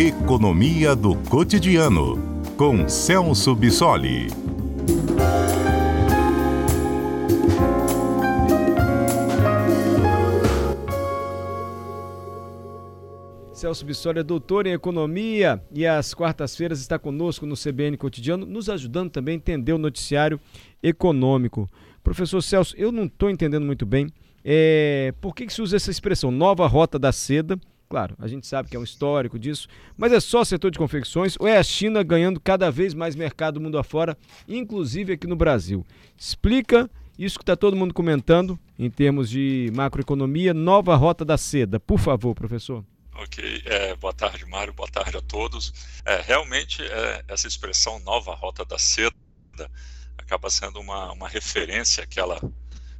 Economia do Cotidiano, com Celso Bissoli. Celso Bissoli é doutor em economia e às quartas-feiras está conosco no CBN Cotidiano, nos ajudando também a entender o noticiário econômico. Professor Celso, eu não estou entendendo muito bem é, por que, que se usa essa expressão nova rota da seda. Claro, a gente sabe que é um histórico disso, mas é só setor de confecções ou é a China ganhando cada vez mais mercado mundo afora, inclusive aqui no Brasil? Explica isso que está todo mundo comentando em termos de macroeconomia, nova rota da seda. Por favor, professor. Ok, é, boa tarde, Mário, boa tarde a todos. É, realmente, é, essa expressão nova rota da seda acaba sendo uma, uma referência àquela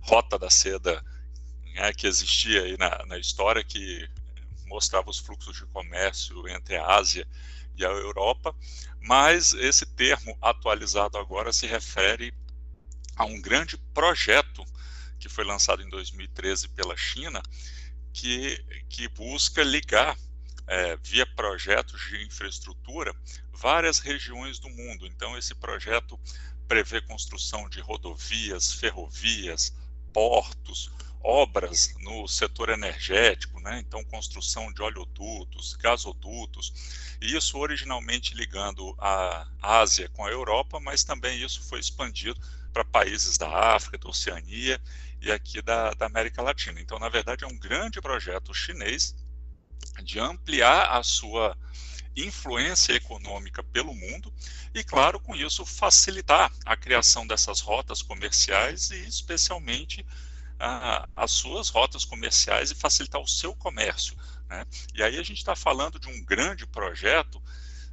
rota da seda né, que existia aí na, na história, que mostrava os fluxos de comércio entre a Ásia e a Europa, mas esse termo atualizado agora se refere a um grande projeto que foi lançado em 2013 pela China, que, que busca ligar, é, via projetos de infraestrutura, várias regiões do mundo. Então, esse projeto prevê construção de rodovias, ferrovias, portos, obras no setor energético, né? então construção de oleodutos, gasodutos, e isso originalmente ligando a Ásia com a Europa, mas também isso foi expandido para países da África, da Oceania e aqui da, da América Latina. Então, na verdade, é um grande projeto chinês de ampliar a sua influência econômica pelo mundo e, claro, com isso facilitar a criação dessas rotas comerciais e, especialmente, a, as suas rotas comerciais e facilitar o seu comércio. Né? E aí a gente está falando de um grande projeto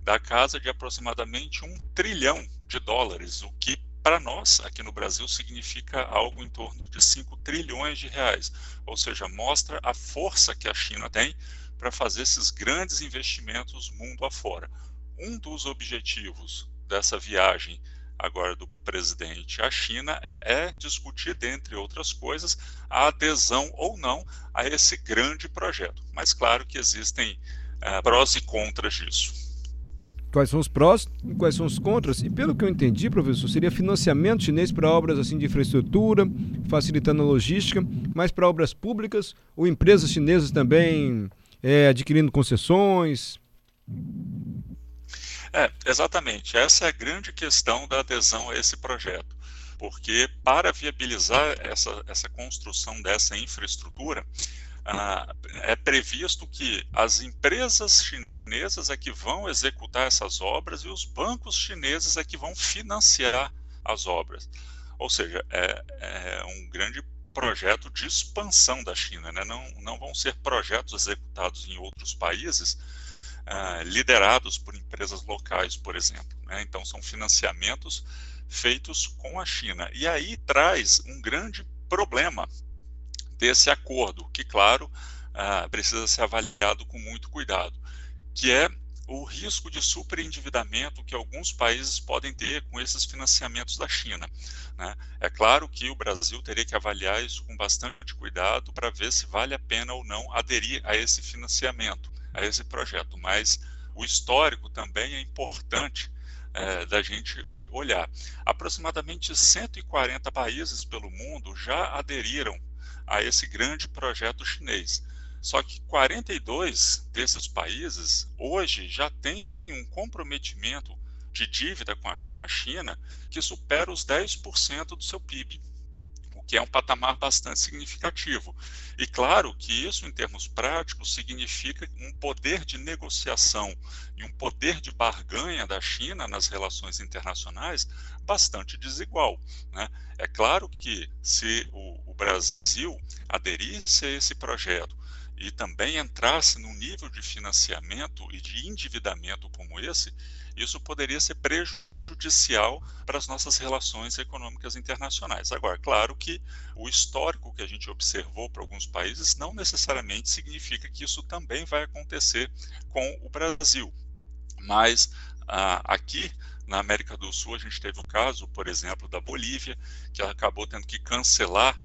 da casa de aproximadamente um trilhão de dólares, o que para nós, aqui no Brasil, significa algo em torno de 5 trilhões de reais. Ou seja, mostra a força que a China tem para fazer esses grandes investimentos mundo afora. Um dos objetivos dessa viagem agora do presidente à China é discutir, dentre outras coisas, a adesão ou não a esse grande projeto. Mas claro que existem uh, prós e contras disso quais são os prós e quais são os contras. E pelo que eu entendi, professor, seria financiamento chinês para obras assim de infraestrutura, facilitando a logística, mas para obras públicas ou empresas chinesas também é, adquirindo concessões. É, exatamente. Essa é a grande questão da adesão a esse projeto. Porque para viabilizar essa, essa construção dessa infraestrutura, ah, é previsto que as empresas chinesas é que vão executar essas obras e os bancos chineses é que vão financiar as obras. Ou seja, é, é um grande projeto de expansão da China, né? não, não vão ser projetos executados em outros países uh, liderados por empresas locais, por exemplo. Né? Então, são financiamentos feitos com a China. E aí traz um grande problema desse acordo, que, claro, uh, precisa ser avaliado com muito cuidado que é o risco de superendividamento que alguns países podem ter com esses financiamentos da China. Né? É claro que o Brasil teria que avaliar isso com bastante cuidado para ver se vale a pena ou não aderir a esse financiamento, a esse projeto. Mas o histórico também é importante é, da gente olhar. Aproximadamente 140 países pelo mundo já aderiram a esse grande projeto chinês. Só que 42 desses países hoje já têm um comprometimento de dívida com a China que supera os 10% do seu PIB, que é um patamar bastante significativo. E claro que isso, em termos práticos, significa um poder de negociação e um poder de barganha da China nas relações internacionais bastante desigual. Né? É claro que se o, o Brasil aderisse a esse projeto, e também entrasse num nível de financiamento e de endividamento como esse, isso poderia ser prejudicial para as nossas relações econômicas internacionais. Agora, claro que o histórico que a gente observou para alguns países não necessariamente significa que isso também vai acontecer com o Brasil. Mas ah, aqui na América do Sul, a gente teve o caso, por exemplo, da Bolívia, que acabou tendo que cancelar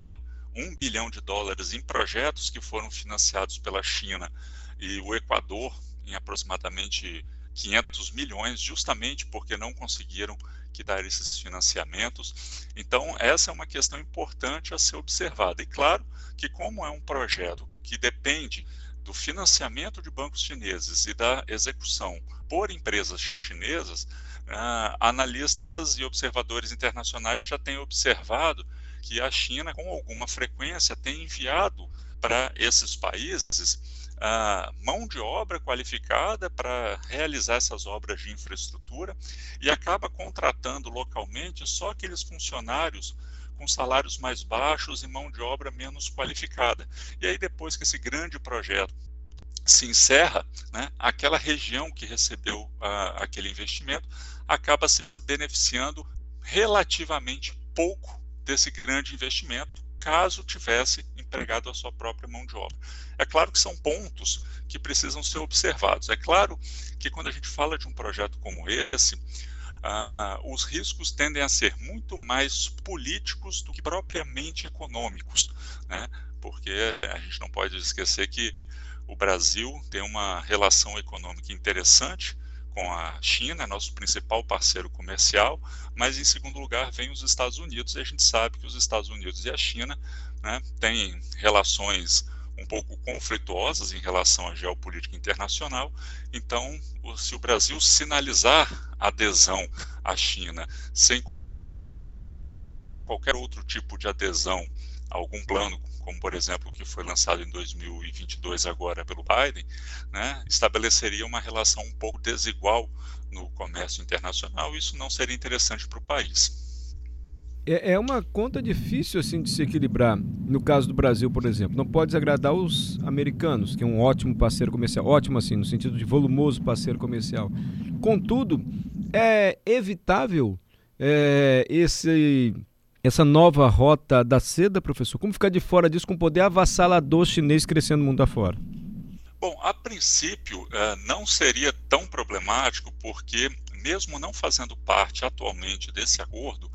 um bilhão de dólares em projetos que foram financiados pela China e o Equador em aproximadamente 500 milhões, justamente porque não conseguiram que dar esses financiamentos. Então, essa é uma questão importante a ser observada. E claro que, como é um projeto que depende do financiamento de bancos chineses e da execução por empresas chinesas, uh, analistas e observadores internacionais já têm observado que a China, com alguma frequência, tem enviado para esses países uh, mão de obra qualificada para realizar essas obras de infraestrutura e acaba contratando localmente só aqueles funcionários com salários mais baixos e mão de obra menos qualificada. E aí, depois que esse grande projeto se encerra, né, aquela região que recebeu uh, aquele investimento acaba se beneficiando relativamente pouco desse grande investimento, caso tivesse empregado a sua própria mão de obra. É claro que são pontos que precisam ser observados. É claro que quando a gente fala de um projeto como esse, ah, ah, os riscos tendem a ser muito mais políticos do que propriamente econômicos, né? porque a gente não pode esquecer que o Brasil tem uma relação econômica interessante com a China, nosso principal parceiro comercial, mas em segundo lugar vem os Estados Unidos, e a gente sabe que os Estados Unidos e a China né, têm relações um pouco conflituosas em relação à geopolítica internacional. Então, se o Brasil sinalizar adesão à China sem qualquer outro tipo de adesão a algum plano, como por exemplo o que foi lançado em 2022 agora pelo Biden, né, estabeleceria uma relação um pouco desigual no comércio internacional. Isso não seria interessante para o país. É, é uma conta difícil assim de se equilibrar. No caso do Brasil, por exemplo, não pode desagradar os americanos, que é um ótimo parceiro comercial, ótimo assim no sentido de volumoso parceiro comercial. Contudo, é evitável é, esse essa nova rota da seda, professor? Como ficar de fora disso com o poder avassalador chinês crescendo mundo afora? Bom, a princípio é, não seria tão problemático, porque mesmo não fazendo parte atualmente desse acordo,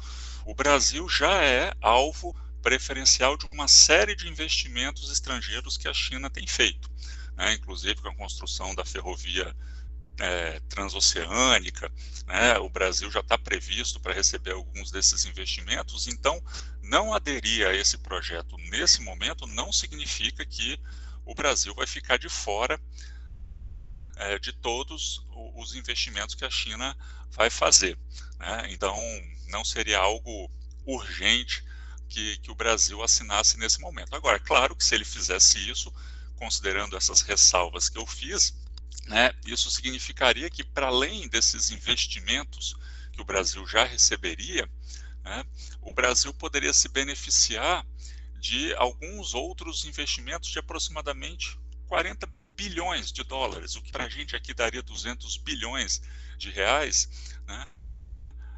o Brasil já é alvo preferencial de uma série de investimentos estrangeiros que a China tem feito, né? inclusive com a construção da ferrovia é, transoceânica, né? o Brasil já está previsto para receber alguns desses investimentos, então não aderir a esse projeto nesse momento não significa que o Brasil vai ficar de fora é, de todos os investimentos que a China vai fazer. Né? Então, não seria algo urgente que, que o Brasil assinasse nesse momento. Agora, claro que se ele fizesse isso, considerando essas ressalvas que eu fiz, né, isso significaria que, para além desses investimentos que o Brasil já receberia, né, o Brasil poderia se beneficiar de alguns outros investimentos de aproximadamente 40 bilhões de dólares, o que para a gente aqui daria 200 bilhões de reais, né,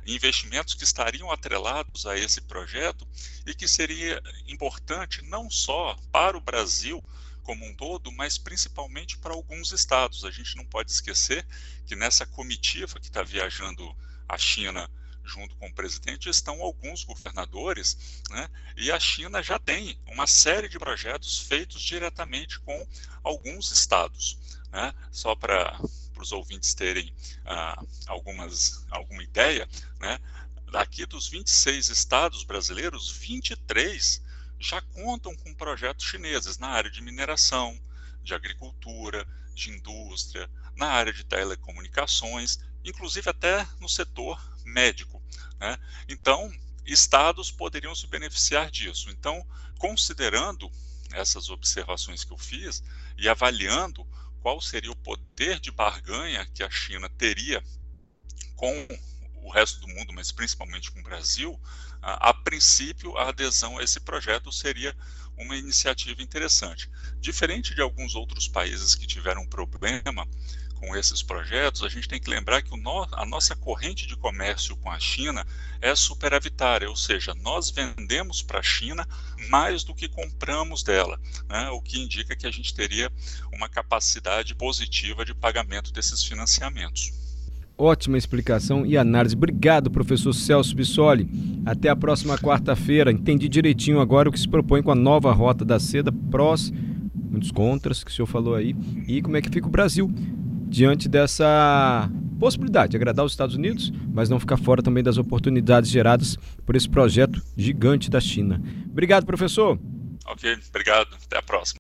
investimentos que estariam atrelados a esse projeto e que seria importante não só para o Brasil como um todo, mas principalmente para alguns estados. A gente não pode esquecer que nessa comitiva que está viajando a China junto com o presidente estão alguns governadores, né? e a China já tem uma série de projetos feitos diretamente com alguns estados. Né? Só para os ouvintes terem ah, algumas, alguma ideia, né? daqui dos 26 estados brasileiros, 23 já contam com projetos chineses na área de mineração, de agricultura, de indústria, na área de telecomunicações, inclusive até no setor médico. Né? Então, estados poderiam se beneficiar disso. Então, considerando essas observações que eu fiz e avaliando qual seria o poder de barganha que a China teria com o resto do mundo, mas principalmente com o Brasil, a, a princípio a adesão a esse projeto seria uma iniciativa interessante. Diferente de alguns outros países que tiveram problema com esses projetos, a gente tem que lembrar que no, a nossa corrente de comércio com a China é superavitária, ou seja, nós vendemos para a China mais do que compramos dela, né, o que indica que a gente teria uma capacidade positiva de pagamento desses financiamentos. Ótima explicação e análise. Obrigado, professor Celso Bissoli. Até a próxima quarta-feira. Entendi direitinho agora o que se propõe com a nova rota da seda, prós, muitos contras que o senhor falou aí, e como é que fica o Brasil diante dessa possibilidade de agradar os Estados Unidos, mas não ficar fora também das oportunidades geradas por esse projeto gigante da China. Obrigado, professor. Ok, obrigado. Até a próxima.